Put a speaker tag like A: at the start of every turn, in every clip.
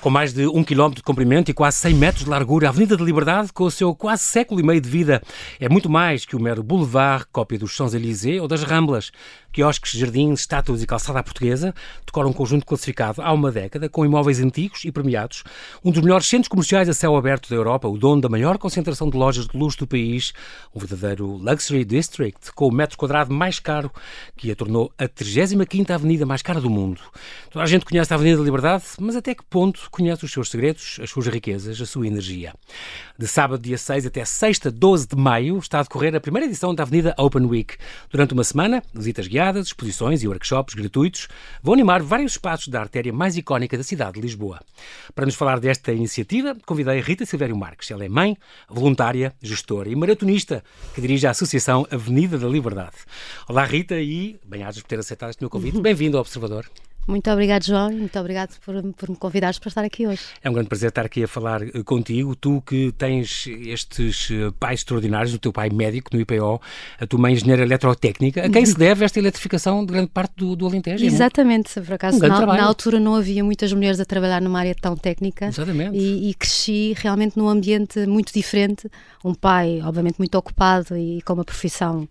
A: Com mais de um quilómetro de comprimento e quase 100 metros de largura, a Avenida da Liberdade, com o seu quase século e meio de vida, é muito mais que o mero boulevard, cópia dos Champs-Élysées ou das Ramblas. Quiosques, jardins, estátuas e calçada à portuguesa decoram um conjunto classificado há uma década, com imóveis antigos e premiados, um dos melhores centros comerciais a céu aberto da Europa, o dono da maior concentração de lojas de luxo do país, um verdadeiro Luxury District, com o metro quadrado mais caro, que a tornou a 35ª avenida mais cara do mundo. Toda a gente conhece a Avenida da Liberdade, mas até que ponto conhece os seus segredos, as suas riquezas, a sua energia? De sábado, dia 6 até sexta, 12 de maio, está a decorrer a primeira edição da Avenida Open Week. Durante uma semana, visitas guiadas, exposições e workshops gratuitos vão animar vários espaços da artéria mais icónica da cidade de Lisboa. Para nos falar desta iniciativa, convidei a Rita Silvério Marques. Ela é mãe, voluntária, gestora e maratonista que dirige a Associação Avenida da Liberdade. Olá, Rita, e bem-ajas por ter aceitado este meu convite. Bem-vindo ao Observador.
B: Muito obrigado, João, e muito obrigado por, por me convidares para estar aqui hoje.
A: É um grande prazer estar aqui a falar eh, contigo. Tu que tens estes eh, pais extraordinários, o teu pai médico no IPO, a tua mãe engenheira eletrotécnica. A quem se deve esta eletrificação de grande parte do, do Alentejo?
B: Exatamente, por acaso, um na, na, altura não havia muitas mulheres a trabalhar numa área tão técnica.
A: Exatamente.
B: E, e cresci realmente num ambiente muito diferente. Um pai, obviamente, muito ocupado e com uma profissão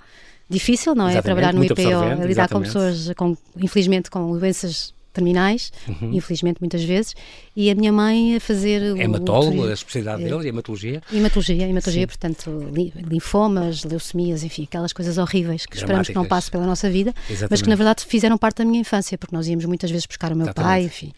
B: difícil, não é?
A: Exatamente,
B: Trabalhar no IPO, lidar com pessoas, com, infelizmente, com doenças terminais, uhum. infelizmente muitas vezes, e a minha mãe a fazer...
A: Hematólogo, a especialidade dele, hematologia?
B: Hematologia, hematologia, Sim. portanto, linfomas, leucemias, enfim, aquelas coisas horríveis que esperamos que não passe pela nossa vida, Exatamente. mas que na verdade fizeram parte da minha infância, porque nós íamos muitas vezes buscar o meu Exatamente. pai, enfim.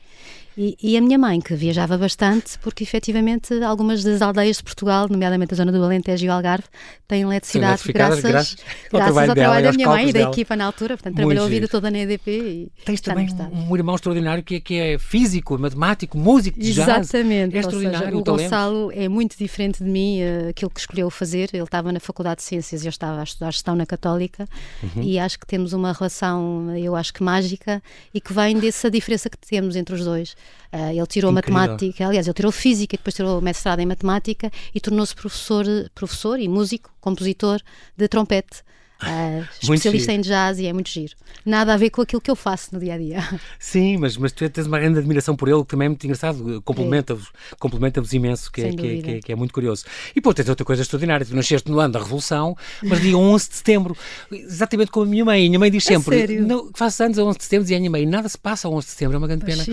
B: E, e, a minha mãe, que viajava bastante, porque efetivamente algumas das aldeias de Portugal, nomeadamente a zona do Alentejo e o Algarve, têm eletricidade graças, graças, graças ao trabalho da minha mãe e da dela. equipa na altura. Portanto, Muito trabalhou a vida toda na EDP e
A: Tens também um, um irmão extraordinário que é, que é físico, matemático, músico de jazz.
B: Exatamente.
A: É extraordinário
B: seja, o, o Gonçalo é muito diferente de mim, uh, aquilo que escolheu fazer. Ele estava na Faculdade de Ciências e eu estava a estudar gestão na Católica uhum. e acho que temos uma relação, eu acho que mágica e que vem dessa diferença que temos entre os dois. Uh, ele tirou Incrível. matemática, aliás, ele tirou física, depois tirou mestrado em matemática e tornou-se professor, professor e músico, compositor de trompete. Uh, especialista em jazz e é muito giro. Nada a ver com aquilo que eu faço no dia a dia.
A: Sim, mas, mas tu tens uma grande admiração por ele, que também é muito engraçado, complementa-vos é. complementa imenso, que é, que, é, que, é, que é, muito curioso. E pô, tens outra coisa extraordinária, tu nasceste no ano da Revolução, mas dia 11 de setembro, exatamente como a minha mãe. A minha mãe diz sempre: não, faz anos a 11 de setembro, dizia a minha mãe, nada se passa a 11 de setembro, é uma grande pena.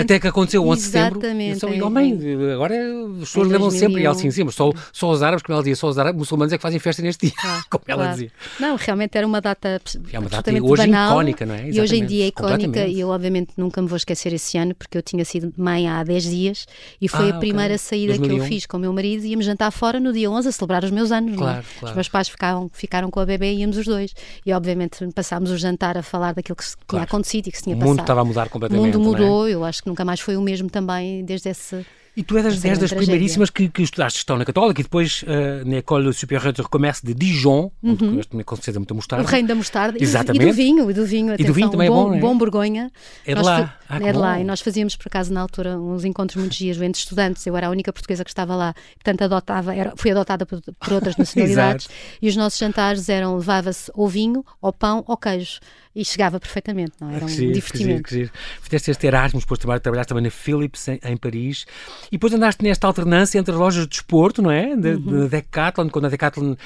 A: Até que aconteceu 11 de setembro.
B: Exatamente.
A: Eu sou, mãe, agora as pessoas lembram sempre, e ela assim, sim, mas só, só os árabes, como ela dizia, só os árabes, muçulmanos é que fazem festa neste dia, claro, como ela claro. dizia.
B: Não, realmente era uma data
A: é uma data hoje
B: banal,
A: icónica, não é? Exatamente.
B: E hoje em dia é icónica e eu obviamente nunca me vou esquecer esse ano porque eu tinha sido mãe há 10 dias e foi ah, a primeira okay. saída 2001. que eu fiz com o meu marido e íamos jantar fora no dia 11 a celebrar os meus anos.
A: Claro,
B: claro. Os meus pais ficaram, ficaram com a bebê e íamos os dois. E obviamente passámos o jantar a falar daquilo que claro. tinha acontecido e que se tinha passado.
A: O mundo estava a mudar completamente.
B: O mundo mudou,
A: é?
B: eu acho que nunca mais foi o mesmo também desde esse
A: e tu és das, das primeiríssimas que, que estudaste gestão na Católica e depois uh, na École Supérieure de Comércio de Dijon, uhum. onde comeste com certeza muita mostarda.
B: O reino da mostarda.
A: Exatamente.
B: E do vinho, e do vinho,
A: atenção, e do vinho também
B: bom,
A: é bom, é?
B: bom Borgonha.
A: É de lá. Ah,
B: é de lá. E nós fazíamos, por acaso, na altura, uns encontros muito giros entre estudantes. Eu era a única portuguesa que estava lá. Portanto, adotava, era, fui adotada por, por outras nacionalidades. e os nossos jantares eram, levava-se ou vinho, ou pão, ou queijo e chegava perfeitamente, não é? Era um que divertimento.
A: Que giro, que giro. Fizeste este Erasmus, depois trabalhaste também na Philips, em, em, Paris, e depois andaste nesta alternância entre as lojas de desporto, não é? De, uhum. de Decathlon, quando a Decathlon, uh,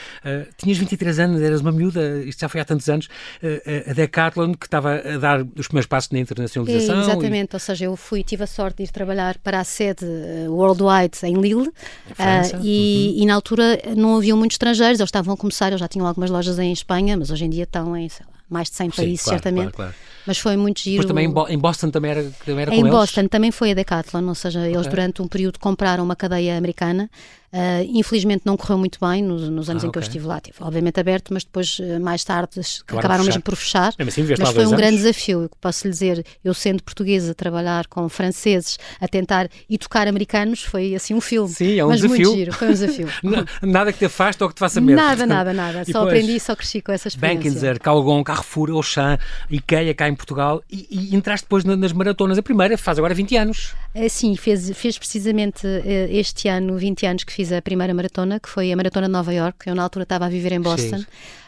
A: tinhas 23 anos, eras uma miúda, isto já foi há tantos anos, uh, a Decathlon que estava a dar os primeiros passos na internacionalização.
B: É, exatamente, e... ou seja, eu fui, tive a sorte de ir trabalhar para a sede Worldwide em Lille. Uh, e, uhum. e, na altura não haviam muitos estrangeiros, eles estavam a começar, eles já tinham algumas lojas em Espanha, mas hoje em dia estão em, sei lá, mais de 100 Sim, países,
A: claro,
B: certamente.
A: Claro, claro.
B: Mas foi muito giro.
A: Mas também em Boston também era, também era
B: em Boston
A: eles?
B: também foi a Decathlon, ou seja, okay. eles durante um período compraram uma cadeia americana Uh, infelizmente não correu muito bem nos, nos anos ah, em que okay. eu estive lá. Tive, obviamente aberto, mas depois, uh, mais tarde, acabaram, acabaram mesmo por fechar.
A: Assim,
B: mas foi um anos. grande desafio. Posso lhe dizer, eu sendo portuguesa, trabalhar com franceses, a tentar e tocar americanos, foi assim um filme.
A: Sim, é um
B: mas
A: desafio.
B: muito giro, foi um desafio.
A: nada que te afaste ou que te faça medo.
B: Nada, nada, nada. Só aprendi e só cresci com essa experiência.
A: Bankinzer, Calgon, Carrefour, Auchan, Ikea cá em Portugal e, e entraste depois nas maratonas. A primeira faz agora 20 anos.
B: É, sim, fez, fez precisamente eh, este ano 20 anos que fiz a primeira maratona, que foi a Maratona de Nova York. Eu na altura estava a viver em Boston.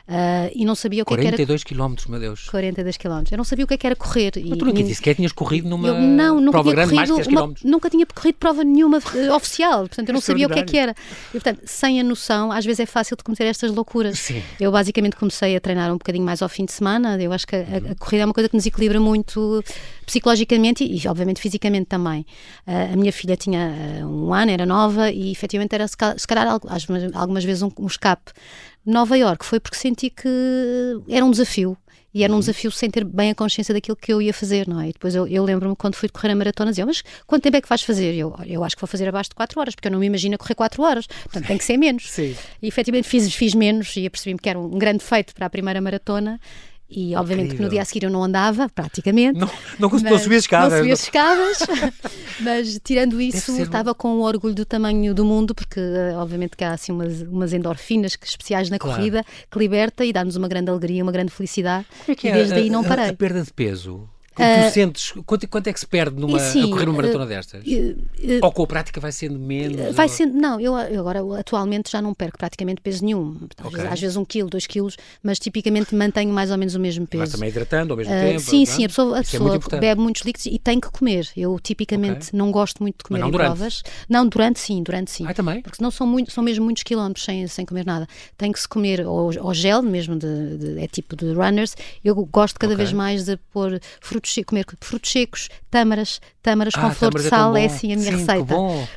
B: Uh, e não sabia o que,
A: 42
B: é que era.
A: quilómetros, meu Deus.
B: 42 quilómetros. Eu não sabia o que, é que era correr.
A: Mas tu nunca disse que tinhas corrido numa
B: eu, não, nunca
A: prova grande
B: corrido
A: mais de 10
B: uma. Nunca tinha corrido prova nenhuma uh, oficial, portanto eu não sabia o que é que era. E, portanto, sem a noção, às vezes é fácil de cometer estas loucuras.
A: Sim.
B: Eu basicamente comecei a treinar um bocadinho mais ao fim de semana. Eu acho que a, a, a corrida é uma coisa que nos equilibra muito psicologicamente e, obviamente, fisicamente também. Uh, a minha filha tinha uh, um ano, era nova e efetivamente era se calhar algumas vezes um, um escape. Nova York foi porque senti que era um desafio. E era um uhum. desafio sem ter bem a consciência daquilo que eu ia fazer, não é? E depois eu, eu lembro-me quando fui correr a maratona, dizia, mas quanto tempo é que vais fazer? Eu, eu acho que vou fazer abaixo de 4 horas, porque eu não me imagino correr 4 horas, portanto tem que ser menos.
A: Sim.
B: E efetivamente fiz, fiz menos e apercebi-me que era um grande feito para a primeira maratona e obviamente Incrível. que no dia a seguir eu não andava, praticamente.
A: Não, não, não subia escadas.
B: Não subia as escadas, mas tirando isso, estava com o orgulho do tamanho do mundo, porque eh, obviamente que há assim umas, umas endorfinas especiais na claro. corrida que liberta e dá-nos uma grande alegria, uma grande felicidade.
A: Como é que
B: e
A: é
B: desde aí não parei.
A: A, a perda de peso? Tu uh, sentes, quanto, quanto, é que se perde numa, sim, a correr uma maratona uh, destas? Uh, Ou com a prática vai sendo menos?
B: Vai ou... sendo, não, eu, eu, agora atualmente já não perco praticamente peso nenhum. Às, okay. vezes, às vezes um quilo, dois quilos, mas tipicamente mantenho mais ou menos o mesmo peso. Mas
A: também hidratando ao mesmo tempo?
B: Sim, não? sim, a pessoa, a pessoa é bebe muitos líquidos e tem que comer. Eu tipicamente okay. não gosto muito de comer
A: não
B: em
A: durante.
B: provas. Não, durante sim, durante sim.
A: Ah, também?
B: Porque senão são, muito, são mesmo muitos quilómetros sem, sem comer nada. Tem que se comer ou, ou gel, mesmo de, de, é tipo de runners. Eu gosto cada okay. vez mais de pôr frutos, comer frutos secos, tâmaras, tâmaras ah, com flor de é sal, é, é, assim a minha
A: Sim,
B: receita.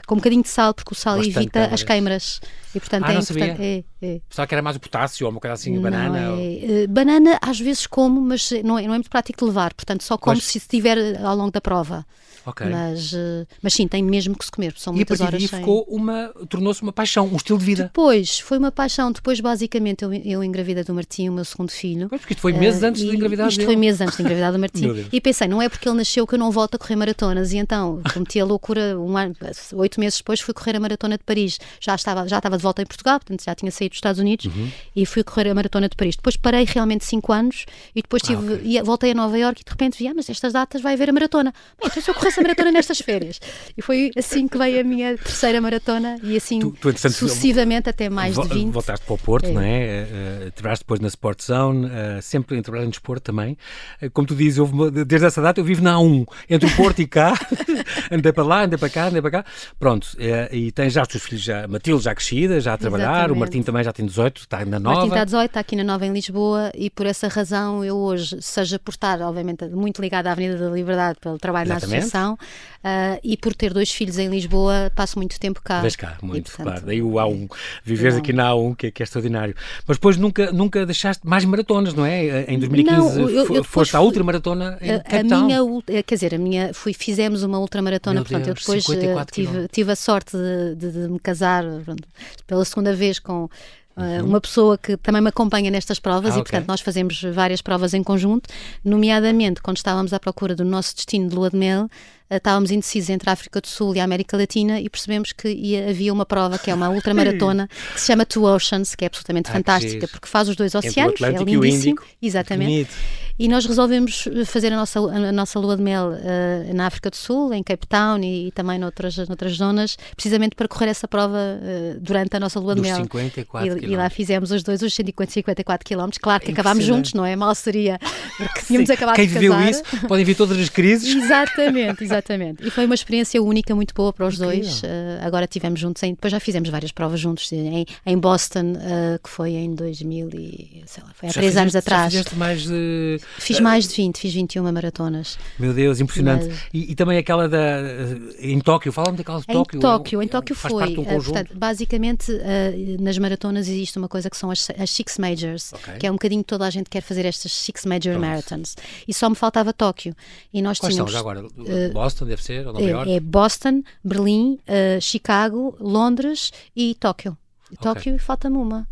B: Com um bocadinho de sal, porque o sal evita as queimaras. E portanto
A: ah,
B: é
A: importante.
B: É, é.
A: Pensava que era mais o potássio ou uma coisa assim, banana.
B: É.
A: Ou...
B: Uh, banana às vezes como, mas não é, não é muito prático de levar, portanto só como se estiver ao longo da prova.
A: Okay.
B: Mas, uh, mas sim, tem mesmo que se comer, são
A: e
B: muitas
A: a
B: horas.
A: E
B: sem...
A: ficou uma, tornou-se uma paixão, um estilo de vida.
B: Depois, foi uma paixão. Depois, basicamente, eu, eu engravidei do Martim, o meu segundo filho.
A: Pois, porque isto foi meses uh, antes de engravidar
B: Isto
A: dele.
B: foi meses antes de engravidar do Martim. e pensei, não é porque ele nasceu que eu não volto a correr maratonas. E então, cometi a loucura, um ano, oito meses depois, fui correr a maratona de Paris. Já estava, já estava de volta em Portugal, portanto já tinha saído dos Estados Unidos
A: uhum.
B: e fui correr a maratona de Paris. Depois parei realmente cinco anos e depois tive, ah, okay. voltei a Nova Iorque e de repente vi, ah, mas estas datas vai haver a maratona. Bem, então se eu corresse a maratona nestas férias. E foi assim que veio a minha terceira maratona e assim tu, tu, sucessivamente até mais de 20.
A: Voltaste para o Porto, é. não é? Uh, trabalhaste depois na Sport Zone, uh, sempre em trabalhar em desporto também. Uh, como tu dizes, houve, desde essa data eu vivo na A1, entre o Porto e cá. andei para lá, andei para cá, andei para cá. Pronto, e tens já os teus filhos, já, Matilde já crescida, já a trabalhar,
B: Exatamente.
A: o Martim também já tem 18, está na nova.
B: Martim está 18, está aqui na nova em Lisboa e por essa razão eu hoje, seja por estar, obviamente, muito ligada à Avenida da Liberdade pelo trabalho Exatamente. na associação, Uh, e por ter dois filhos em Lisboa, passo muito tempo cá.
A: Vês cá, muito, e, portanto, claro. Daí o A1, viveres aqui na A1, que, é, que é extraordinário. Mas depois nunca, nunca deixaste mais maratonas, não é? Em 2015
B: não, eu, eu
A: foste à ultramaratona em
B: a, a minha, eh, Quer dizer, a minha, fui, fizemos uma ultramaratona, portanto, Deus, eu depois tive, tive a sorte de, de, de me casar pronto, pela segunda vez com Uhum. uma pessoa que também me acompanha nestas provas ah, e, portanto, okay. nós fazemos várias provas em conjunto, nomeadamente quando estávamos à procura do nosso destino de lua de mel, eh, estávamos indecisos entre a África do Sul e a América Latina e percebemos que ia, havia uma prova que é uma ultramaratona que se chama Two Oceans, que é absolutamente ah, fantástica, porque faz os dois oceanos, é lindíssimo. Exatamente. E nós resolvemos fazer a nossa, a nossa lua de mel uh, na África do Sul, em Cape Town e, e, também noutras, noutras zonas, precisamente para correr essa prova uh, durante a nossa lua
A: Dos
B: de mel.
A: 54
B: e, e, lá fizemos os dois, os 154 km. Claro que acabámos juntos, não é? Mal seria, porque tínhamos Sim. acabado
A: Quem
B: de
A: casar. Quem viveu isso, podem vir todas as crises.
B: Exatamente, exatamente. Exatamente. E foi uma experiência única, muito boa para os dois. Uh, agora tivemos juntos, em, depois já fizemos várias provas juntos em, em Boston, uh, que foi em 2000 e, sei lá, foi há já três fizeste, anos atrás.
A: Já mais de...
B: Fiz mais de 20, fiz 21 maratonas.
A: Meu Deus, impressionante. Mas... E, e, também aquela da... em Tóquio, fala-me daquela de Tóquio.
B: Em Tóquio, em Tóquio foi.
A: Um
B: portanto, basicamente, nas maratonas existe uma coisa que são as, as Six Majors,
A: okay.
B: que é um bocadinho toda a gente quer fazer estas Six Major Pronto. Marathons. E só me faltava Tóquio. E nós
A: Quais
B: tínhamos,
A: são já agora? Boston deve ser? Ou Nova é, York?
B: É Boston, Berlim, uh, Chicago, Londres e Tóquio. Tóquio okay. falta-me uma.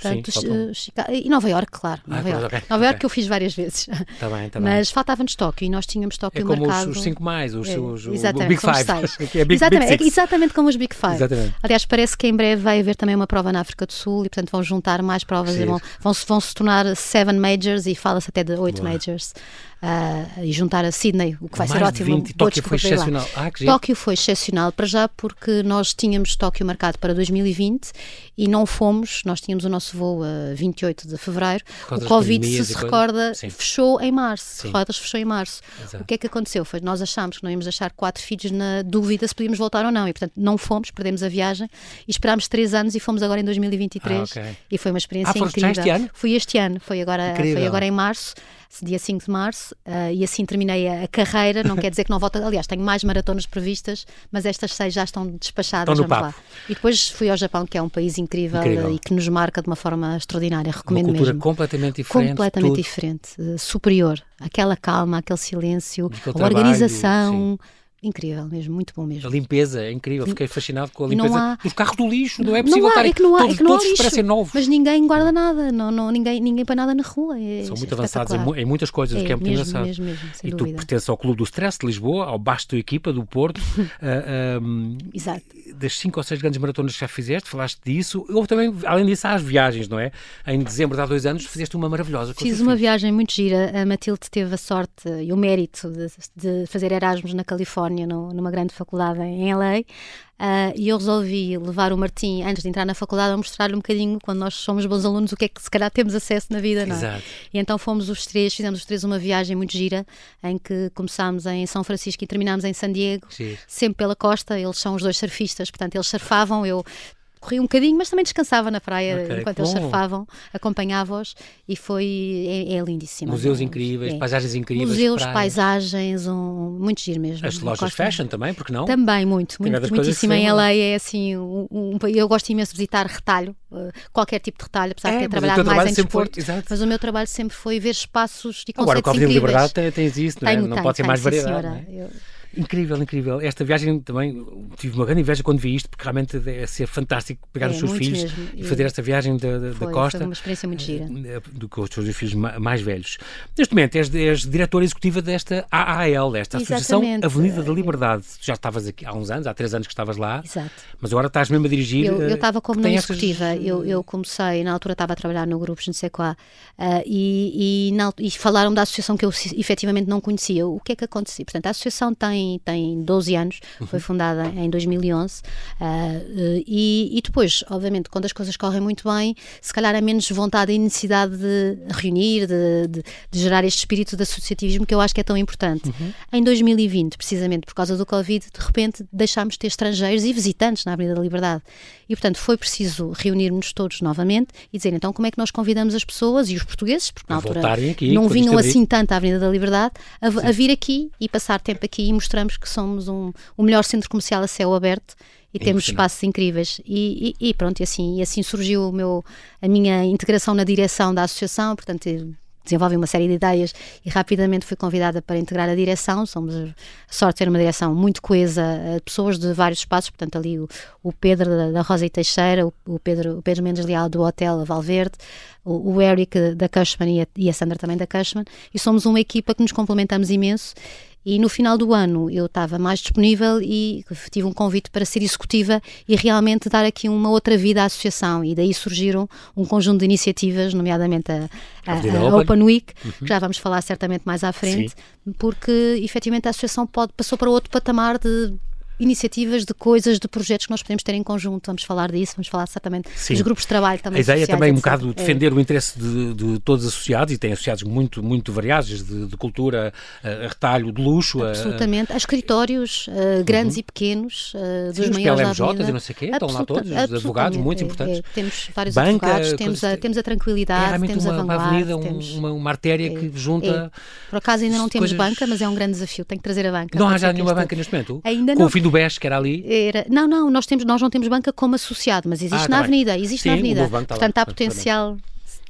B: Portanto, Sim, uh, Chicago, e Nova York, claro. Ah, Nova York, okay, Nova York okay. que eu fiz várias vezes.
A: Tá bem, tá
B: Mas faltava-nos Tóquio e nós tínhamos Tóquio
A: é como
B: marcado.
A: Os, os cinco mais, os,
B: é,
A: os,
B: exatamente,
A: o Big Five.
B: é big, exatamente,
A: big
B: é exatamente como os Big Five.
A: Exatamente.
B: Aliás, parece que em breve vai haver também uma prova na África do Sul e, portanto, vão juntar mais provas Sim. e vão, vão, vão, se tornar seven majors e fala-se até de oito majors. Uh, e juntar a Sydney, o que vai
A: Mais
B: ser ótimo.
A: 20, Tóquio foi excepcional. Ah,
B: Tóquio foi excepcional para já porque nós tínhamos Tóquio marcado para 2020 e não fomos, nós tínhamos o nosso voo a 28 de fevereiro. O Covid, se se recorda, Sim. fechou em março. Rodas fechou em março. Exato. O que é que aconteceu? Foi nós achámos que não íamos deixar quatro filhos na dúvida se podíamos voltar ou não e, portanto, não fomos, perdemos a viagem e esperámos três anos e fomos agora em 2023 ah, okay. e foi uma experiência ah, incrível.
A: Este ano?
B: Fui este ano, foi agora, foi agora em março dia 5 de março, uh, e assim terminei a, a, carreira. Não quer dizer que não volto. Aliás, tenho mais maratonas previstas, mas estas seis já estão despachadas.
A: Estão
B: lá. E depois fui ao Japão, que é um país incrível, incrível. e que nos marca de uma forma extraordinária. Recomendo
A: uma cultura
B: mesmo.
A: completamente diferente.
B: Completamente tudo. diferente, uh, superior. Aquela calma, aquele silêncio, a organização. Sim Incrível mesmo, muito bom mesmo.
A: A limpeza é incrível, fiquei fascinado com a limpeza há... dos carros do lixo, não é possível
B: não há,
A: estar
B: é que não há,
A: todos,
B: é que não
A: todos
B: há lixo,
A: parecem novos.
B: Mas ninguém guarda nada, não, não, ninguém, ninguém põe nada na rua. É,
A: São muito avançados em, em, muitas coisas,
B: é,
A: o que é muito
B: mesmo,
A: engraçado.
B: Mesmo, mesmo,
A: e
B: dúvida.
A: tu pertences ao Clube do Stress de Lisboa, ao basto da equipa do Porto. uh,
B: ah, um, Exato.
A: Das cinco ou seis grandes maratonas que já fizeste, falaste disso. Houve também, além disso, há as viagens, não é? Em dezembro de há dois anos fizeste uma maravilhosa.
B: Fiz uma viagem muito gira. A Matilde teve a sorte e o mérito de, de fazer Erasmus na Califórnia, no, numa grande faculdade em em LA. Uh, e eu resolvi levar o Martim, antes de entrar na faculdade, a mostrar-lhe um bocadinho, quando nós somos bons alunos, o que é que se calhar temos acesso na vida, não é?
A: Exato.
B: E então fomos os três, fizemos os três uma viagem muito gira, em que começámos em São Francisco e terminámos em San Diego,
A: Sim.
B: sempre pela costa. Eles são os dois surfistas, portanto, eles surfavam, eu corria um bocadinho, mas também descansava na praia okay, enquanto eles surfavam, acompanhava-os e foi é, é lindíssimo.
A: Museus incríveis, é. paisagens incríveis.
B: Museus, paisagens, um, muito giro mesmo.
A: As lojas fashion também, porque não?
B: Também, muito, muito muitíssimo. Em LA é assim, um, um, eu gosto imenso de visitar retalho, uh, qualquer tipo de retalho, apesar é, de ter trabalhado mais em desporto.
A: Foi,
B: mas o meu trabalho sempre foi ver espaços e conceitos
A: Agora, o
B: Código
A: de Liberdade tens isso, não é?
B: Tenho,
A: não
B: tenho,
A: pode ser mais
B: variedade.
A: Incrível, incrível. Esta viagem também tive uma grande inveja quando vi isto, porque realmente é ser fantástico pegar
B: é,
A: os seus filhos
B: mesmo.
A: e fazer esta viagem da, da,
B: foi,
A: da costa.
B: Foi uma experiência muito gira.
A: Eh, do que os seus filhos mais velhos. Neste momento és, és diretora executiva desta AAL, desta Associação Avenida da Liberdade. Tu já estavas aqui há uns anos, há três anos que estavas lá.
B: Exato.
A: Mas agora estás mesmo a dirigir.
B: Eu,
A: eh,
B: estava como não executiva. Eu, eu comecei, na altura estava a trabalhar no grupo de uh, e, e, na, e falaram da associação que eu efetivamente não conhecia. O que é que acontecia? Portanto, a associação tem, tem 12 12 anos, foi fundada em 2011 uh, e, e, depois, obviamente, quando as coisas correm muito bem, se calhar há menos vontade e necessidade de reunir, de, de, de gerar este espírito de associativismo que eu acho que é tão importante. Uhum. Em 2020, precisamente por causa do Covid, de repente deixámos de ter estrangeiros e visitantes na Avenida da Liberdade. E, portanto, foi preciso reunirmos todos novamente e dizer então como é que nós convidamos as pessoas e os portugueses, porque na altura
A: aqui,
B: não vinham assim tanto à Avenida da Liberdade, a, a, vir aqui e passar tempo aqui e mostramos que somos um, o melhor centro comercial a céu aberto e temos espaços incríveis. E, e, e, pronto e assim e assim surgiu o meu a minha integração na direção da associação portanto desenvolve uma série de ideias e rapidamente fui convidada para integrar a direção. Somos a sorte de ter uma direção muito coesa, pessoas de vários espaços, portanto, ali o, o Pedro da, da, Rosa e Teixeira, o, o, Pedro, o Pedro Mendes Leal do Hotel Valverde, o, o Eric da Cushman e a, e a Sandra também da Cushman, e somos uma equipa que nos complementamos imenso e no final do ano eu estava mais disponível e tive um convite para ser executiva e realmente dar aqui uma outra vida à associação. E daí surgiram um conjunto de iniciativas, nomeadamente a, a, a Open. Open. Week, uhum. que já vamos falar certamente mais à frente, Sim. porque efetivamente a associação pode, passou para outro patamar de iniciativas, de coisas, de projetos que nós podemos ter em conjunto. Vamos falar disso, vamos falar certamente Sim. dos grupos de trabalho também.
A: A ideia
B: é
A: também um bocado defender é. o interesse de, de, todos os associados, e tem associados muito, muito variados, de, de cultura, a, retalho, de luxo.
B: Absolutamente. A, a escritórios uh, grandes uhum. e pequenos, uh, dos
A: Sim,
B: maiores
A: os PLMJs e não sei o quê, estão lá todos, os advogados muito é, importantes. É,
B: temos vários Banca, advogados, temos a, temos a tranquilidade,
A: é
B: temos
A: uma,
B: a vanguarda.
A: Uma avenida, temos, uma, uma artéria é, que junta...
B: Por acaso ainda não temos banca, mas é um grande desafio, tem que trazer a banca.
A: Não há já nenhuma banca neste momento?
B: Ainda
A: Com o fim do BES, que era ali?
B: Era, não, não, nós, temos, nós não temos banca como associado, mas existe ah, na tá Avenida, existe Sim, na Avenida. Portanto, há potencial.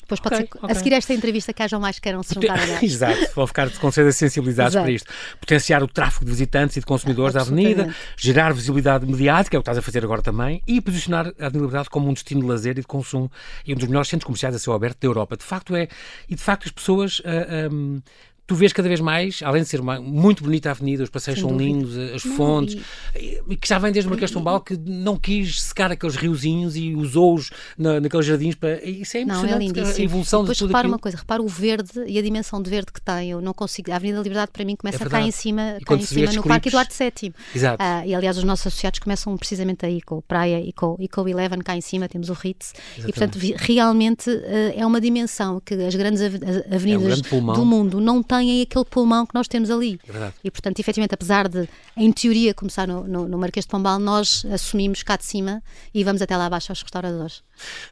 B: Depois pode okay, ser, okay. a seguir esta entrevista que hajam mais que queiram se juntar a
A: Exato, vou ficar com certeza sensibilizados para isto. Potenciar o tráfego de visitantes e de consumidores da Avenida, gerar visibilidade mediática, é o que estás a fazer agora também, e posicionar a Avenida Liberdade como um destino de lazer e de consumo e um dos melhores centros comerciais a céu aberto da Europa. De facto é, e de facto as pessoas uh, ah, um, tu vês cada vez mais, além de ser uma, muito bonita a avenida, os passeios Sem são dúvida. lindos, as não, fontes, e... que já vem desde Marquês de Pombal, que não quis secar aqueles riozinhos e usou-os na, naqueles jardins para. Isso é impressionante, não, é a evolução
B: Depois
A: de tudo
B: repara
A: aquilo.
B: uma coisa, repara o verde e a dimensão de verde que tem. Eu não consigo. A Avenida da Liberdade para mim começa é cá em cima, cá em cima no Parque Eduardo VII.
A: Exato.
B: Ah, e aliás, os nossos associados começam precisamente aí com o Praia e com, e com o Eleven cá em cima, temos o Ritz. Exatamente. E portanto, realmente uh, é uma dimensão que as grandes avenidas é um do mundo não têm aquele pulmão que nós temos ali.
A: É
B: e portanto, efetivamente, apesar de, em teoria, começar no, no, no Marquês de Pombal, nós assumimos cá de cima e vamos até lá abaixo aos restauradores.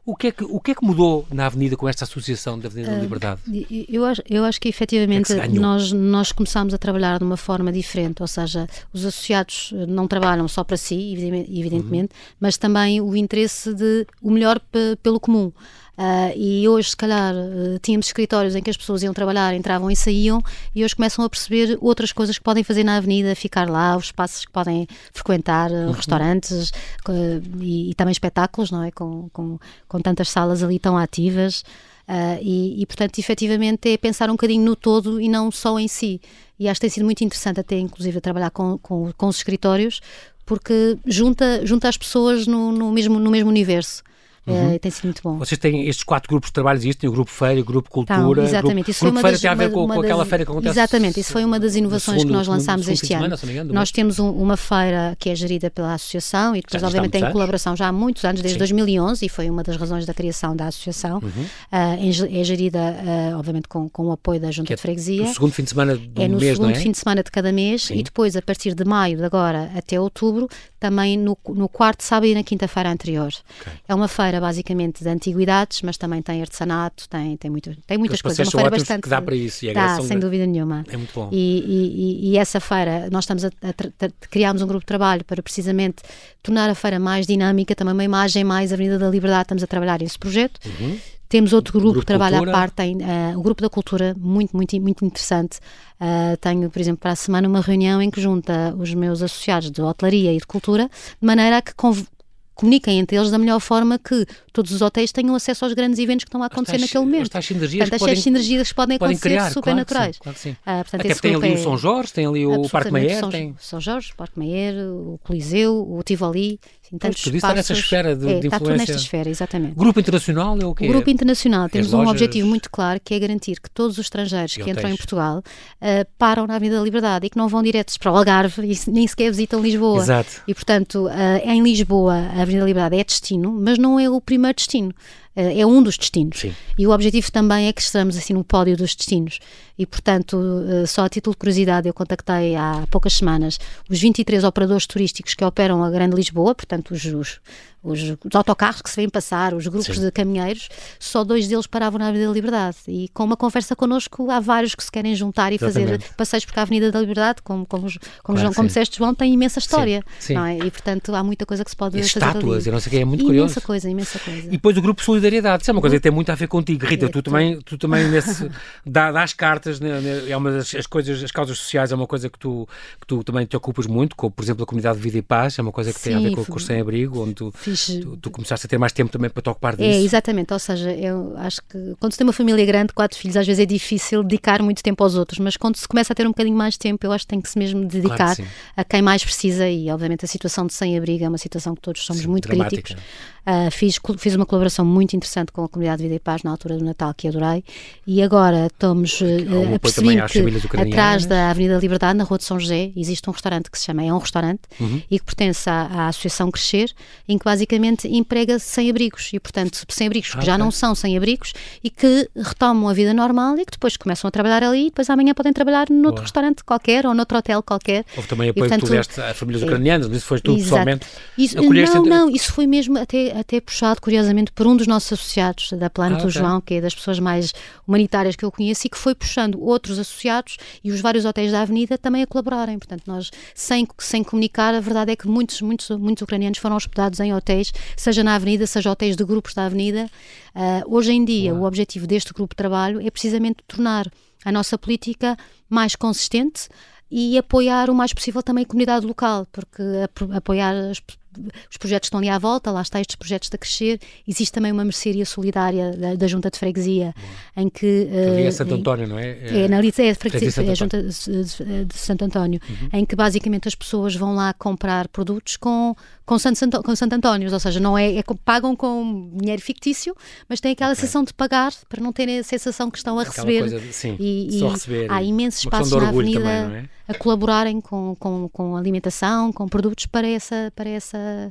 A: O que é que, o que, é que mudou na Avenida com esta associação da Avenida da ah, Liberdade?
B: Uh, eu, acho, eu acho que efetivamente é que nós, nós começámos a trabalhar de uma forma diferente, ou seja, os associados não trabalham só para si, evidentemente, uhum. mas também o interesse de o melhor pelo comum. Uh, e hoje, se calhar, uh, tínhamos escritórios em que as pessoas iam trabalhar, entravam e saíam, e hoje começam a perceber outras coisas que podem fazer na avenida, ficar lá, os espaços que podem frequentar, uh, restaurantes e, e, também espetáculos, não é? Com, com, com tantas salas ali tão ativas. E, e, portanto, efetivamente, é pensar um bocadinho no todo e não só em si. E acho que tem sido muito interessante, até inclusive, trabalhar com, com, com os escritórios, porque junta, junta as pessoas no, no, mesmo, no mesmo universo. Uhum. Uh, tem sido muito bom.
A: Vocês têm estes quatro grupos de trabalho, existem o Grupo Feira, o Grupo Cultura. Então,
B: exatamente.
A: Grupo, isso grupo Feira das, tem a ver com, com aquela feira que acontece.
B: Exatamente, isso foi uma das inovações segundo, que nós lançámos este ano. Semana, nós temos um, uma feira que é gerida pela Associação e depois, obviamente, tem colaboração já há muitos anos, desde Sim. 2011, e foi uma das razões da criação da Associação. Uhum. Uh, é gerida, uh, obviamente, com, com o apoio da Junta
A: é
B: de Freguesia.
A: No segundo fim de semana do
B: é no
A: mês,
B: segundo
A: é?
B: fim de semana de cada mês Sim. e depois, a partir de maio de agora até outubro, também no, no quarto sábado e na quinta-feira anterior. Okay. É uma feira, basicamente, de antiguidades, mas também tem artesanato, tem, tem, muito, tem muitas coisas. É uma feira bastante.
A: que dá para isso. E
B: dá, sem de... dúvida nenhuma.
A: É muito bom.
B: E, e, e essa feira, nós estamos a, a, a, criámos um grupo de trabalho para precisamente tornar a feira mais dinâmica, também uma imagem mais Avenida da Liberdade, estamos a trabalhar esse projeto. Uhum. Temos outro grupo, grupo que trabalha à parte, tem, uh, o Grupo da Cultura, muito, muito, muito interessante. Uh, tenho, por exemplo, para a semana uma reunião em que junta os meus associados de hotelaria e de cultura, de maneira a que comuniquem entre eles da melhor forma que todos os hotéis tenham acesso aos grandes eventos que estão a acontecer naquele momento.
A: As sinergias,
B: portanto, as sinergias que podem, podem acontecer
A: criar,
B: super naturais.
A: Claro sim, claro sim. Uh, portanto, Até tem ali é... o São Jorge, tem ali o Parque Mayer.
B: São,
A: tem...
B: São Jorge, Parque Mayer, o Coliseu, o Tivoli. Assim, tantos
A: nessa esfera de,
B: é,
A: de
B: Está tudo nesta esfera, exatamente.
A: Grupo Internacional é o quê?
B: O Grupo Internacional, temos um objetivo muito claro que é garantir que todos os estrangeiros que entram em Portugal uh, param na Avenida da Liberdade e que não vão diretos para o Algarve e nem sequer visitam Lisboa.
A: Exato.
B: E, portanto, uh, em Lisboa a Avenida da Liberdade é destino, mas não é o primeiro destino. Eh, é um dos destinos.
A: Sim.
B: E o objetivo também é que estejamos assim no pódio dos destinos. E, portanto, eh, só a título de curiosidade, eu contactei há poucas semanas os 23 operadores turísticos que operam a Grande Lisboa, portanto, os, os, os, os autocarros que se vêm passar, os grupos Sim. de caminheiros, só dois deles paravam na Avenida da Liberdade. E com uma conversa connosco, há vários que se querem juntar e Exatamente. fazer passeios por a Avenida da Liberdade, como, como, como, claro, João, como disseste, João, tem imensa história. Sim. É? E, portanto, há muita coisa que se pode
A: e
B: fazer.
A: Estátuas,
B: eu
A: não sei o que, é muito curioso.
B: Imensa coisa, imensa coisa.
A: E depois o Grupo Solidariedade, isso é uma coisa que tem muito a ver contigo. Rita, tu, também, tu também nesse, dá, dás cartas, né, né, é uma das as coisas, as causas sociais é uma coisa que tu, que tu também te ocupas muito, como por exemplo a comunidade de vida e paz, é uma coisa que Sim, tem a ver com, com o sem-abrigo, onde tu, fiz... tu, tu, começaste a ter mais tempo também para te ocupar é, disso.
B: É, exatamente, ou seja, eu acho que quando se tem uma família grande, quatro filhos, às vezes é difícil dedicar muito tempo aos outros, mas quando se começa a ter um bocadinho mais de tempo, eu acho que tem que se mesmo dedicar claro que a quem mais precisa e obviamente a situação de sem-abrigo é uma situação que todos somos sim, muito dramática. críticos. Uh, fiz, fiz uma colaboração muito interessante com a comunidade de Vida e Paz na altura do Natal, que adorei, e agora estamos uh, a perceber que atrás da Avenida da Liberdade, na Rua de São José, existe um restaurante que se chama É um Restaurante uhum. e que pertence à, à, Associação Crescer, em que basicamente emprega sem-abrigos e, portanto, sem-abrigos ah, que já okay. não são sem-abrigos e que retomam a vida normal e que depois começam a trabalhar ali e depois amanhã podem trabalhar noutro Boa. restaurante qualquer ou noutro hotel qualquer.
A: Houve também apoio e, portanto, que tu deste a famílias é, ucranianas, mas isso foi tudo pessoalmente?
B: Isso, não, não, isso foi mesmo até até puxado, curiosamente, por um dos nossos associados da Planta, ah, okay. o João, que é das pessoas mais humanitárias que eu conheço e que foi puxando outros associados e os vários hotéis da Avenida também a colaborarem. Portanto, nós, sem, sem comunicar, a verdade é que muitos, muitos, muitos ucranianos foram hospedados em hotéis, seja na Avenida, seja hotéis de grupos da Avenida. Uh, hoje em dia, Uau. o objetivo deste grupo de trabalho é precisamente tornar a nossa política mais consistente e apoiar o mais possível também a comunidade local, porque apoiar as os projetos estão ali à volta, lá está estes projetos a crescer. Existe também uma mercearia solidária da, da Junta de Freguesia, em que.
A: Ali é Santo António, não é?
B: É, na Lice, é, freguesia, é a Junta de, de Santo António, uhum. em que basicamente as pessoas vão lá comprar produtos com, com, Santo, com Santo António, ou seja, não é, é, pagam com dinheiro fictício, mas têm aquela okay. sensação de pagar para não terem a sensação que estão a receber.
A: De, sim, e, e
B: receber. há imensos espaços na avenida também, é? a colaborarem com, com, com alimentação, com produtos para essa, para essa uh,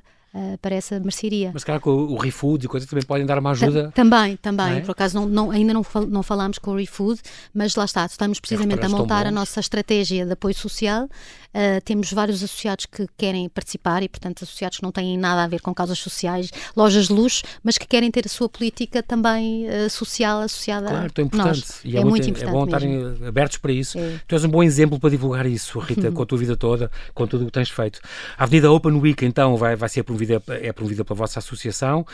B: para essa mercearia.
A: Mas claro que o, o ReFood e coisas também podem dar uma ajuda.
B: também, também. É? Por acaso não, não, ainda não, fal, não falámos com o ReFood, mas lá está, estamos precisamente a montar a nossa estratégia de apoio social. Uh, temos vários associados que querem participar e, portanto, associados que não têm nada a ver com causas sociais, lojas de luxo, mas que querem ter a sua política também uh, social associada
A: claro,
B: a
A: importante.
B: nós.
A: E é, é muito, muito importante. É bom estarem abertos para isso. É. Tu és um bom exemplo para divulgar isso, Rita, com a tua vida toda, com tudo o que tens feito. A Avenida Open Week, então, vai, vai ser promovida, é promovida pela vossa associação.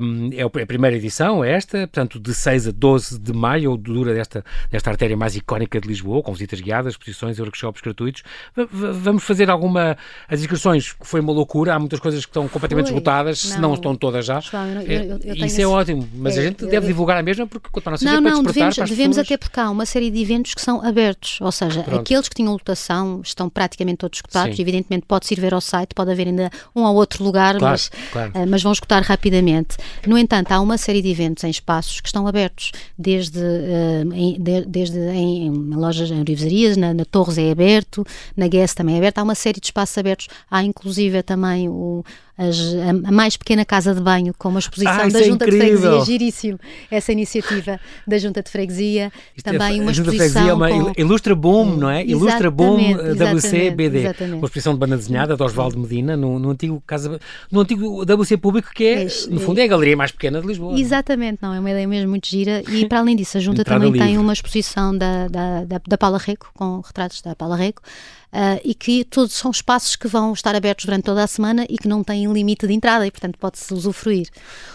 A: Um, é a primeira edição, é esta, portanto, de 6 a 12 de maio, dura desta, desta artéria mais icónica de Lisboa, com visitas guiadas, exposições workshops gratuitos vamos fazer alguma. As inscrições foi uma loucura, há muitas coisas que estão completamente foi. esgotadas, não. se não estão todas já.
B: João, eu, eu, eu
A: Isso é ótimo, mas é, a gente deve divulgar a mesma porque quanto a nossa
B: não,
A: não,
B: devemos, devemos
A: até
B: porque há uma série de eventos que são abertos, ou seja, Pronto. aqueles que tinham lotação estão praticamente todos esgotados. Evidentemente, pode-se ir ver ao site, pode haver ainda um ou outro lugar, claro, mas, claro. Uh, mas vão esgotar rapidamente. No entanto, há uma série de eventos em espaços que estão abertos, desde, uh, em, de, desde em, em, lojas, em orivesarias, na, na Torres é aberto, na Guess também é aberto, há uma série de espaços abertos. Há inclusive também o, as, a, mais pequena casa de banho com uma exposição
A: ah,
B: da
A: é
B: Junta de Freguesia, giríssimo essa iniciativa da Junta de Freguesia,
A: Isto
B: é também
A: é,
B: uma
A: exposição
B: é
A: uma
B: com...
A: Ilustra Boom, não é? Ilustra Boom WC-BD,
B: exatamente.
A: uma exposição de banda desenhada de Osvaldo Medina no, no, antigo casa, no antigo WC público que é, é no fundo, é a galeria mais pequena de Lisboa.
B: Exatamente, não, é uma ideia mesmo muito gira e para além disso a Junta também livre. tem uma exposição da, da, da, da Paula Reco, com retratos da Paula Reco, uh, e que todos são espaços que vão estar abertos durante toda a semana e que não têm limite de entrada e, portanto, pode-se usufruir.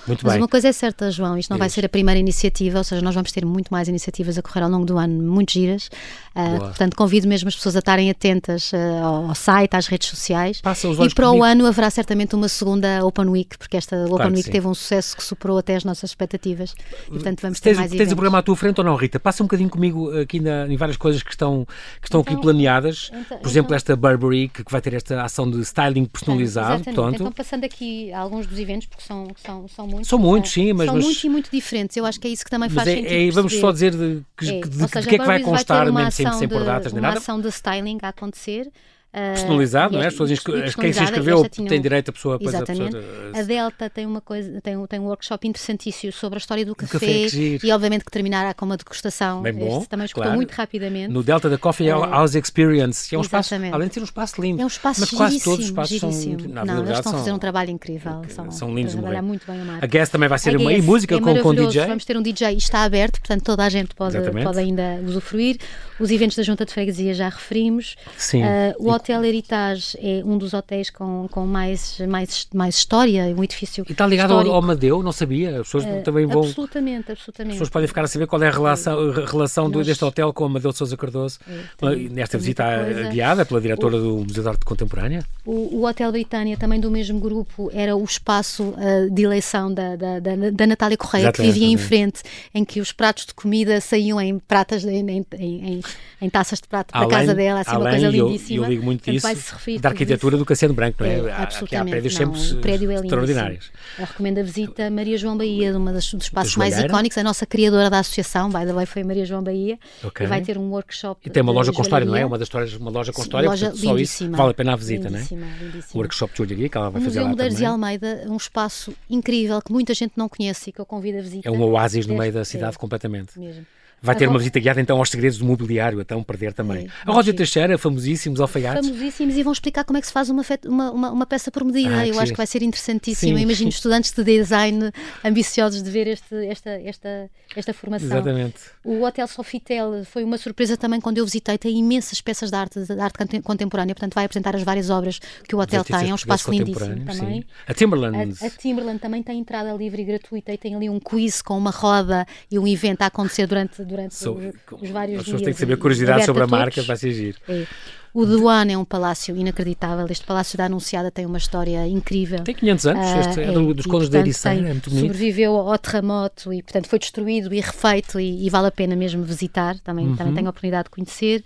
A: Muito
B: Mas
A: bem.
B: uma coisa é certa, João, isto não vai ser a primeira iniciativa, ou seja, nós vamos ter muito mais iniciativas a correr ao longo do ano, muito giras. Uh, portanto, convido mesmo as pessoas a estarem atentas uh, ao site, às redes sociais.
A: e
B: para comigo. o ano haverá certamente uma segunda Open Week, porque esta claro Open Week sim. teve um sucesso que superou até as nossas expectativas. E, portanto, vamos
A: tens,
B: ter mais
A: Tens eventos. o programa à tua frente ou não, Rita? Passa um bocadinho comigo aqui na, em várias coisas que estão, que estão então, aqui planeadas. Então, exemplo, esta Burberry, que, vai ter esta ação de styling personalizado. Portanto,
B: então, passando aqui alguns dos eventos, porque são, são, são muitos.
A: São muitos, sim, mas.
B: São
A: mas,
B: muitos e muito diferentes. Eu acho que é isso que também faz
A: é,
B: sentido.
A: É, vamos só dizer de, que, é, de, de, de que é que vai constar, mesmo sem, sem por datas nem nada.
B: Uma ação de styling a acontecer
A: Uh, personalizado, não é? As pessoas quem se inscreveu tem direito a pessoa a
B: Exatamente. A, a, Delta tem uma coisa, tem, tem um workshop interessantíssimo sobre a história do café, café e obviamente que terminará com uma degustação.
A: Bem bom,
B: este também escutou
A: claro.
B: muito rapidamente.
A: No Delta da Coffee uh, House Experience, é um espaço, além de ser um espaço lindo.
B: É um espaço
A: mas quase todos os espaços giríssimo. são,
B: na não, eles estão a fazer um trabalho incrível. São,
A: são lindos.
B: Trabalhar muito bem o
A: A Guest também vai ser uma música
B: é
A: com, com DJ.
B: Vamos ter um DJ e está aberto, portanto toda a gente pode, pode ainda usufruir. Os eventos da Junta de Freguesia já referimos.
A: Sim. Uh,
B: o Hotel Heritage é um dos hotéis com, com mais, mais, mais história, um edifício.
A: E está ligado ao, ao Madeu? Não sabia? As pessoas uh, também vão.
B: Absolutamente, absolutamente.
A: As pessoas podem ficar a saber qual é a relação, a relação Nós... deste hotel com o Amadeu de Souza Cardoso. É, tem, nesta visita guiada pela diretora o, do Museu de Arte Contemporânea.
B: O, o, Hotel Britânia, também do mesmo grupo, era o espaço uh, de eleição da, da, da, da Natália Correia, Exatamente, que vivia em frente, em que os pratos de comida saíam em pratas, em, em, em, em taças de prato além, da casa dela, assim, uma coisa lindíssima.
A: Eu, eu digo muito disso, da arquitetura do Cassiano Branco, não é? é absolutamente. Há prédios
B: não,
A: sempre
B: o prédio é
A: extraordinários.
B: Eu recomendo a visita a Maria João Bahia, uma das, dos espaços mais icónicos, a nossa criadora da associação, by the way, foi Maria João Bahia, okay. e vai ter um workshop.
A: E tem uma loja com história, não é? Uma das histórias, uma loja com história, loja portanto, só isso vale a pena a visita, não é? O workshop de joalharia que ela vai fazer
B: Museu
A: lá
B: Medeiros
A: de
B: Almeida, um espaço incrível que muita gente não conhece e que eu convido a visitar.
A: É um oásis no meio da cidade, completamente. Mesmo. Vai ter uma visita guiada então aos segredos do mobiliário, então perder também. É, a Rosa Teixeira, famosíssimos alfaiates.
B: Famosíssimos e vão explicar como é que se faz uma, uma, uma, uma peça por medida. Ah, Eu acho que vai ser interessantíssimo. Sim. Imagino estudantes de design ambiciosos de ver este, esta, esta, esta formação.
A: Exatamente.
B: O Hotel Sofitel foi uma surpresa também quando eu visitei. Tem imensas peças de arte, de arte contemporânea, portanto vai apresentar as várias obras que o hotel tem. É um espaço lindíssimo também. Sim.
A: A Timberland.
B: A, a Timberland também tem entrada livre e gratuita e tem ali um quiz com uma roda e um evento a acontecer durante durante so, os, os vários
A: as
B: dias. As
A: pessoas têm que saber curiosidade sobre a, a marca, vai ser giro.
B: É. O The One é um palácio inacreditável. Este palácio da Anunciada tem uma história incrível.
A: Tem 500 anos, uh, este é, é dos contos da Ericeira, é muito bonito.
B: Sobreviveu ao terremoto e, portanto, foi destruído e refeito e, e vale a pena mesmo visitar. Também, uhum. também tenho a oportunidade de conhecer.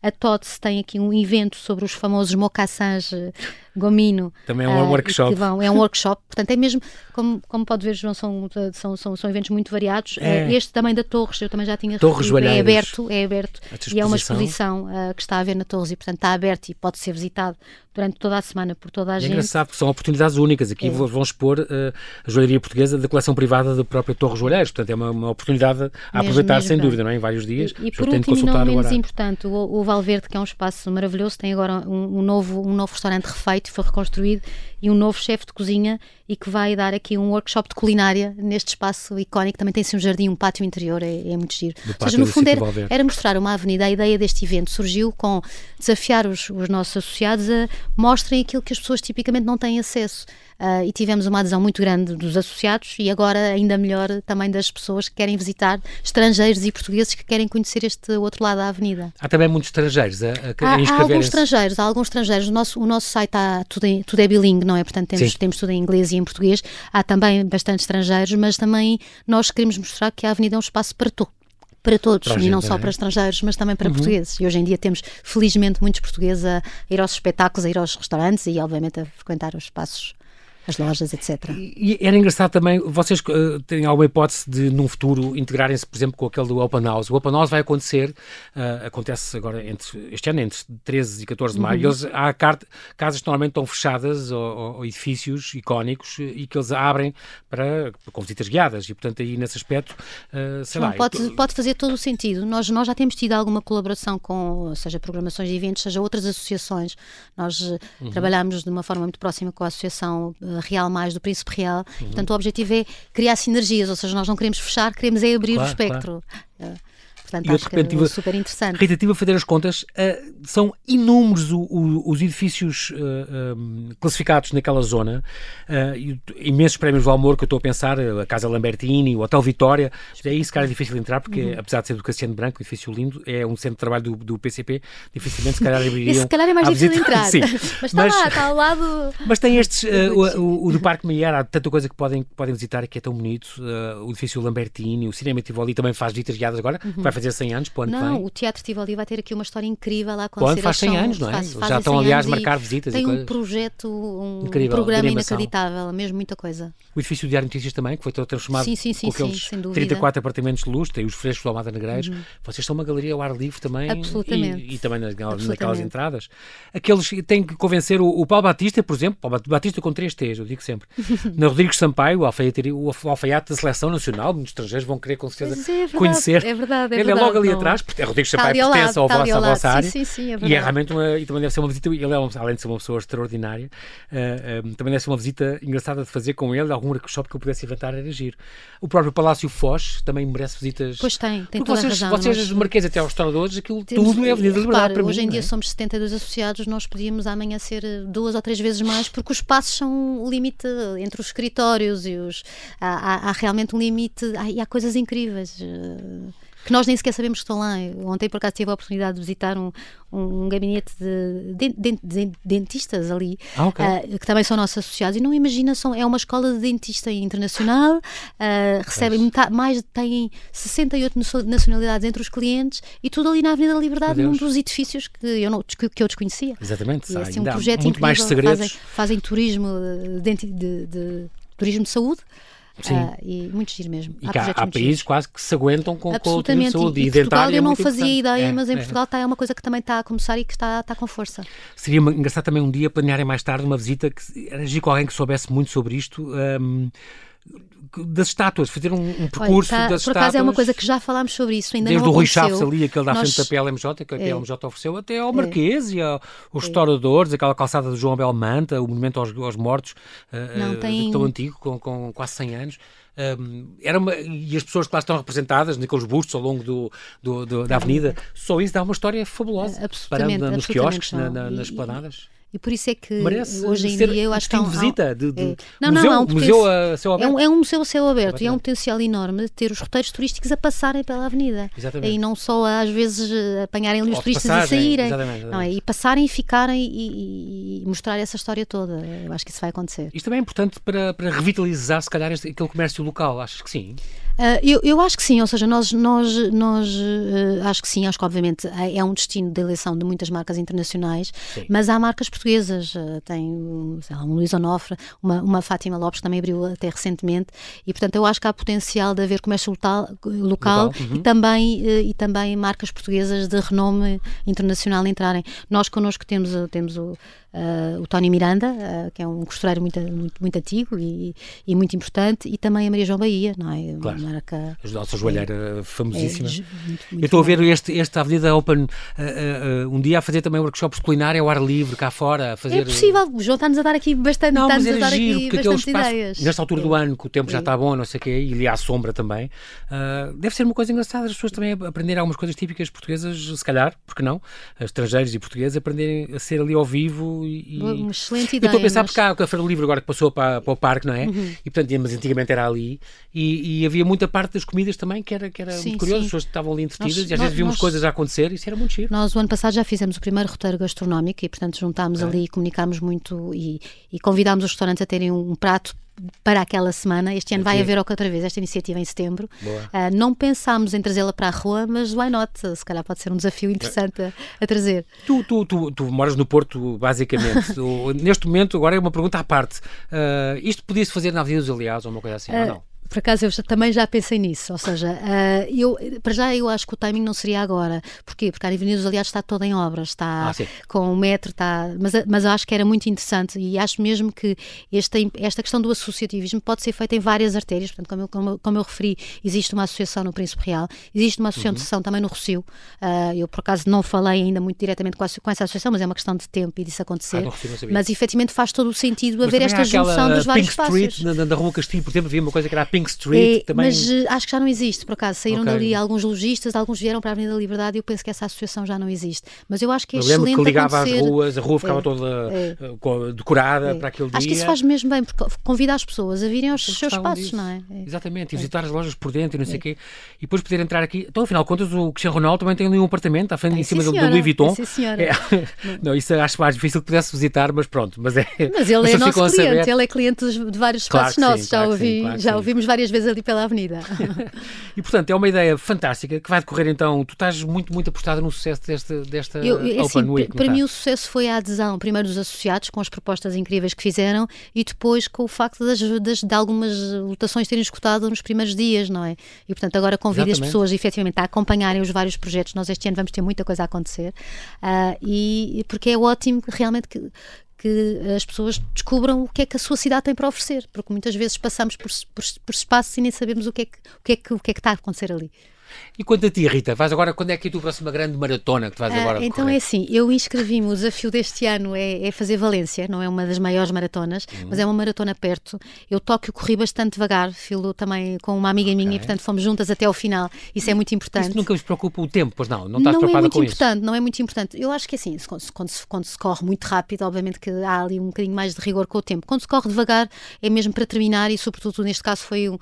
B: A TOTS tem aqui um evento sobre os famosos mocassins eh, Gomino.
A: Também é um uh, workshop.
B: Vão, é um workshop, portanto é mesmo, como, como pode ver, João, são, são, são, são eventos muito variados. É. Uh, este também da Torres, eu também já tinha
A: Torres é
B: aberto, é aberto e é uma exposição uh, que está a ver na Torres e portanto está aberto e pode ser visitado durante toda a semana por toda a
A: é
B: gente.
A: É engraçado porque são oportunidades únicas. Aqui é. vão expor a joalheria portuguesa da coleção privada da própria Torres Joalheiros, portanto é uma, uma oportunidade a mesmo, aproveitar mesmo, sem dúvida, não é? Em vários dias.
B: E, e por último, não menos importante, o, o Valverde, que é um espaço maravilhoso, tem agora um, um novo, um novo restaurante refeito, foi reconstruído e um novo chefe de cozinha e que vai dar aqui um workshop de culinária neste espaço icónico. Também tem-se um jardim, um pátio interior, é, é muito giro.
A: Do Ou seja, no fundo
B: era, era, mostrar uma avenida. A ideia deste evento surgiu com desafiar os, os nossos associados a mostrem aquilo que as pessoas tipicamente não têm acesso. Uh, e tivemos uma adesão muito grande dos associados e agora ainda melhor também das pessoas que querem visitar, estrangeiros e portugueses que querem conhecer este outro lado da avenida.
A: Há também muitos estrangeiros a, a,
B: há, há alguns estrangeiros, há alguns estrangeiros. O nosso, o nosso site há, tudo, tudo é bilingue, não é? Portanto, temos, temos tudo em inglês e em português. Há também bastante estrangeiros, mas também nós queremos mostrar que a avenida é um espaço para todos para todos, para e não só é? para estrangeiros, mas também para uhum. portugueses. E hoje em dia temos, felizmente, muitos portugueses a ir aos espetáculos, a ir aos restaurantes e, obviamente, a frequentar os espaços as lojas, etc.
A: E, era engraçado também, vocês uh, têm alguma hipótese de, num futuro, integrarem-se, por exemplo, com aquele do Open House? O Open House vai acontecer, uh, acontece agora entre, este ano, entre 13 e 14 de maio, uhum. eles, há casas que normalmente estão fechadas, ou, ou, edifícios icónicos, e que eles abrem para, com visitas guiadas, e portanto aí nesse aspecto, uh, sei
B: Não,
A: lá...
B: Pode, eu... pode fazer todo o sentido. Nós, nós já temos tido alguma colaboração com, seja programações de eventos, seja outras associações. Nós uhum. trabalhamos de uma forma muito próxima com a Associação Real mais do Príncipe Real. Uhum. Portanto, o objetivo é criar sinergias, ou seja, nós não queremos fechar, queremos é abrir claro, o espectro. Claro. Portanto, acho que é super interessante.
A: Rita, estive a fazer as contas, uh, são inúmeros o, o, os edifícios uh, um, classificados naquela zona, uh, imensos prémios do Almor que eu estou a pensar, a Casa Lambertini, o Hotel Vitória, é isso, cara, é difícil de entrar, porque uhum. apesar de ser do Cassiano Branco, um edifício lindo, é um centro de trabalho do, do PCP, dificilmente se calhar abririam...
B: Esse se calhar é mais difícil de entrar, Sim. mas está mas, lá, está ao lado...
A: Mas tem estes, o, o, o, do Parque Maier, há tanta coisa que podem, podem visitar que é tão bonito, o edifício Lambertini, o Cinema Tivoli também faz visitas guiadas agora, uhum. vai fazer 100 anos, para o ano
B: Não,
A: vem.
B: o Teatro Tivoli vai ter aqui uma história incrível lá
A: com Quando faz 100 anos, não é? Faz, Já estão, aliás, a marcar visitas
B: Tem
A: e
B: um projeto, um, incrível, programa inacreditável, mesmo muita coisa.
A: O edifício Diário Notícias também, que foi transformado
B: sim, sim, sim,
A: com aqueles
B: sim,
A: 34 apartamentos de luz, tem os frescos do Almada Negreiros. Uhum. Vocês são uma galeria ao ar livre também.
B: Absolutamente.
A: E, e também nas, naquelas entradas. Aqueles têm que convencer o, o Paulo Batista, por exemplo, Paulo Batista com três T's, eu digo sempre. Na Rodrigues Sampaio, o alfaiate, o alfaiate da Seleção Nacional, muitos estrangeiros vão querer com certeza é verdade, conhecer.
B: É verdade, é Verdade,
A: é logo ali
B: não.
A: atrás, porque é Rodrigues Sampaio pertence ao vosso, à vossa área.
B: Sim, sim, é
A: e é realmente uma, e também deve ser uma visita, ele é, um, além de ser uma pessoa extraordinária, uh, uh, também deve ser uma visita engraçada de fazer com ele, algum workshop que eu pudesse inventar era giro. O próprio Palácio Foz também merece visitas.
B: Pois tem, tem toda
A: vocês,
B: a razão.
A: Vocês, os marqueses até aos restauradores, aquilo Temos, tudo é Avenida da Liberdade para
B: Hoje
A: mim,
B: em dia
A: é?
B: somos 72 associados, nós podíamos amanhã ser duas ou três vezes mais, porque os espaços são o limite entre os escritórios e os... Há, há, há realmente um limite, há, há coisas incríveis. Que nós nem sequer sabemos que estão lá. Ontem, por acaso, tive a oportunidade de visitar um, um gabinete de, de, de, dentistas ali,
A: ah, okay.
B: uh, que também são nossos associados, e não imagina, são, é uma escola de dentista internacional, uh, recebem metade, mais, têm 68 nacionalidades entre os clientes, e tudo ali na Avenida da Liberdade, num dos edifícios que eu, não, que eu desconhecia.
A: Exatamente,
B: e, assim, um projeto
A: muito
B: incrível,
A: mais segredos.
B: Fazem, fazem turismo de, de, de, turismo de saúde, Sim. Uh, e muito giro mesmo.
A: E há, há, há países quase que se aguentam com, com o de saúde.
B: E,
A: e
B: Portugal eu
A: é
B: não fazia
A: importante.
B: ideia,
A: é,
B: mas em
A: é.
B: Portugal está, é uma coisa que também está a começar e que está, está com força.
A: Seria engraçado também um dia planearem mais tarde uma visita que era com alguém que soubesse muito sobre isto. Um, das estátuas, fazer um, um percurso
B: Olha, tá,
A: das
B: por
A: estátuas.
B: acaso é uma coisa que já falámos sobre isso, ainda
A: Desde
B: não
A: o Rui
B: Chaves
A: ali, aquele da
B: Nós...
A: frente da PLMJ, que a
B: é.
A: PLMJ ofereceu, até ao Marquês e aos restauradores, aquela calçada do João Belmanta, o monumento aos, aos mortos, uh,
B: tem...
A: tão antigo, com, com quase 100 anos. Um, era uma, e as pessoas que lá estão representadas, naqueles bustos ao longo do, do, do da avenida, só isso dá uma história fabulosa.
B: Absolutamente.
A: Parando nos
B: absolutamente
A: quiosques, na, na, nas planadas.
B: E por isso é que
A: Merece
B: hoje em dia eu acho que há um,
A: visita de, de
B: é. não,
A: museu,
B: não, um
A: museu a céu aberto.
B: É um, é um museu a céu aberto e é um potencial enorme de ter os roteiros turísticos a passarem pela avenida.
A: Exatamente.
B: E não só às vezes apanharem ali os turistas
A: passagem,
B: e saírem.
A: exatamente, exatamente.
B: Não é? E passarem e ficarem e, e, mostrar essa história toda. Eu acho que isso vai acontecer.
A: Isto também é importante para, para revitalizar, se calhar, este, aquele comércio local. Achas que sim?
B: Uh, eu, eu, acho que sim, ou seja, nós, nós, nós uh, acho que sim, acho que obviamente é um destino de eleição de muitas marcas internacionais, sim. mas há marcas portuguesas, uh, tem lá, um Luís Onofre, uma, uma Fátima Lopes que também abriu até recentemente, e portanto eu acho que há potencial de haver comércio local, local, uhum. e, também, e também marcas portuguesas de renome internacional entrarem. Nós connosco temos, temos o o Tony Miranda, que é um costureiro muito, muito, muito antigo e, e, muito importante, e também a Maria João Bahia, não é?
A: Claro.
B: Uma marca.
A: A nossa joalheira é, famosíssima. É, muito, muito Eu estou a ver este, esta Avenida Open uh, um dia a fazer também workshops culinários ao ar livre, cá fora. A fazer...
B: É possível, o João está-nos a dar aqui bastante,
A: não, mas
B: a dar
A: giro,
B: aqui
A: bastante
B: espaço, ideias.
A: Nesta altura do ano, que o tempo já está bom, não sei o quê, e ali à sombra também, deve ser uma coisa engraçada as pessoas também aprenderem algumas coisas típicas portuguesas, se calhar, porque não? Estrangeiros e portugueses aprenderem a ser ali ao vivo e,
B: excelente ideia.
A: Eu estou a pensar
B: mas...
A: porque há Feira do Livro agora que passou para, para o parque, não é? Uhum. E portanto, mas antigamente era ali e, e, havia muita parte das comidas também que era, que era sim, muito curioso, as pessoas estavam ali entretidas nós, e às vezes víamos nós, coisas a acontecer e isso era muito giro.
B: Nós o ano passado já fizemos o primeiro roteiro gastronómico e portanto juntámos é. ali e comunicámos muito e, e convidámos os restaurantes a terem um prato para aquela semana. Este ano vai haver outra vez esta iniciativa em setembro. Uh, não pensámos em trazê-la para a rua, mas why not? Se calhar pode ser um desafio interessante a, a trazer.
A: Tu, tu, tu, tu, moras no Porto, basicamente. neste momento, agora é uma pergunta à parte. Uh, isto podia-se fazer na Avenida dos Aliados ou uma coisa assim, uh, ou não?
B: Por acaso eu já, também já pensei nisso, ou seja, uh, eu, para já eu acho que o timing não seria agora. Porquê? Porque a Avenida dos Aliados está toda em obras, está ah, com o metro, está. Mas, mas eu acho que era muito interessante e acho mesmo que esta, esta questão do associativismo pode ser feita em várias artérias. Portanto, como eu, como, como eu referi, existe uma associação no Príncipe Real, existe uma associação uhum. também no Rocio. Uh, eu, por acaso, não falei ainda muito diretamente com, a, com, essa associação, mas é uma questão de tempo e disso acontecer. Ah, mas efetivamente faz todo o sentido mas haver esta junção dos vários
A: Pink Street,
B: espaços.
A: Na, na Rua Castilho, por exemplo, havia uma coisa que era a Pink Street.
B: É, também... Mas uh, acho que já não existe, por acaso. Saíram okay. dali alguns lojistas, alguns vieram para a Avenida da Liberdade e eu penso que essa associação já não existe. Mas eu acho que é eu excelente
A: que ligava
B: acontecer...
A: às ruas, a rua ficava é, toda é. Eh, decorada é. para aquele dia.
B: Acho que isso faz mesmo bem, porque convida as pessoas a virem aos seus espaços, disso. não é? é?
A: Exatamente, e visitar as lojas por dentro e não sei o quê. E depois poder entrar aqui. Então, afinal de contas, o Cristiano Ronaldo também tem ali um apartamento à frente, em cima do, do Louis Vuitton.
B: Sim, senhora.
A: Não, isso acho mais difícil que pudesse visitar, mas pronto. Mas, é,
B: mas ele é nosso cliente, ele é cliente de vários espaços claro nossos. Sim, já, claro ouvi, sim, claro já ouvimos várias vezes ali pela avenida.
A: e portanto é uma ideia fantástica que vai decorrer então. Tu estás muito, muito apostada no sucesso desta, desta eu, eu, Open assim, Week.
B: Para mim, o sucesso foi a adesão, primeiro dos associados, com as propostas incríveis que fizeram, e depois com o facto das, das, de algumas lotações terem escutado nos primeiros dias, não é? E portanto, agora convido Exatamente. as pessoas efetivamente a acompanharem os vários projetos. Nós este ano vamos ter muita coisa a acontecer, uh, e porque é ótimo realmente que, que as pessoas descubram o que é que a sua cidade tem para oferecer, porque muitas vezes passamos por, por, por espaços e nem sabemos o que, é que, o, que é que, o que é que está a acontecer ali.
A: E quanto a ti, Rita, vais agora, quando é que é a tua próxima grande maratona que tu vais ah, agora
B: Então é assim, eu inscrevi-me, o desafio deste ano é, é, fazer Valência, não é uma das maiores maratonas, uhum. mas é uma maratona perto. Eu Tóquio corri bastante devagar, filo também com uma amiga okay. minha e portanto fomos juntas até ao final, isso é muito importante.
A: Isso nunca vos preocupa o tempo, pois não? Não estás não preocupada é
B: muito
A: com
B: importante,
A: isso?
B: Não é muito importante, eu acho que é assim, quando, quando, se, quando se corre muito rápido, obviamente que há ali um bocadinho mais de rigor com o tempo. Quando se corre devagar, é mesmo para terminar e sobretudo neste caso foi um,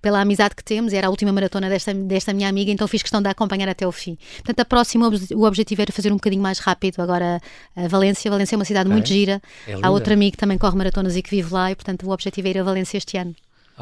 B: pela amizade que temos, era a última maratona desta, desta minha amiga, então fiz questão de acompanhar até o fim. Portanto, a próxima, o objetivo era fazer um bocadinho mais rápido. Agora, a Valência, Valência é uma cidade muito gira. É Há outro amigo que também corre maratonas e que vive lá, e portanto, o objetivo é ir a Valência este ano.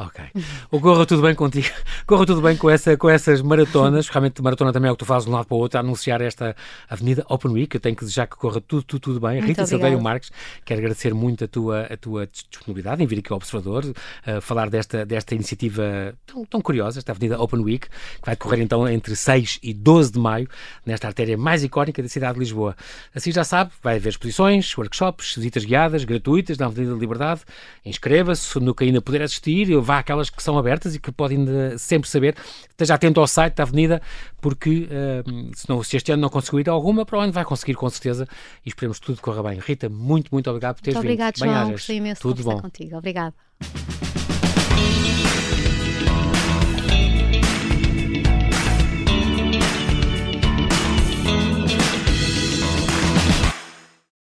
A: Ok. O corra tudo bem contigo. Corra tudo bem com, essa, com essas maratonas. Realmente, maratona também é o que tu fazes de um lado para o outro, a anunciar esta Avenida Open Week. Eu tenho que desejar que corra tudo, tudo, tudo bem. Muito Rita Silveiro Marques, quero agradecer muito a tua, a tua disponibilidade em vir aqui ao Observador, uh, falar desta, desta iniciativa tão, tão curiosa, esta Avenida Open Week, que vai decorrer então entre 6 e 12 de maio, nesta artéria mais icónica da cidade de Lisboa. Assim já sabe, vai haver exposições, workshops, visitas guiadas, gratuitas na Avenida da Liberdade. Inscreva-se no que ainda puder assistir vá àquelas que são abertas e que podem sempre saber. Esteja atento ao site da Avenida, porque uh, se, não, se este ano não conseguir alguma, para o ano vai conseguir com certeza e esperemos que tudo corra bem. Rita, muito, muito obrigado por teres
B: muito
A: vindo.
B: Obrigado, João. Gostei imenso tudo de bom. contigo. Obrigado.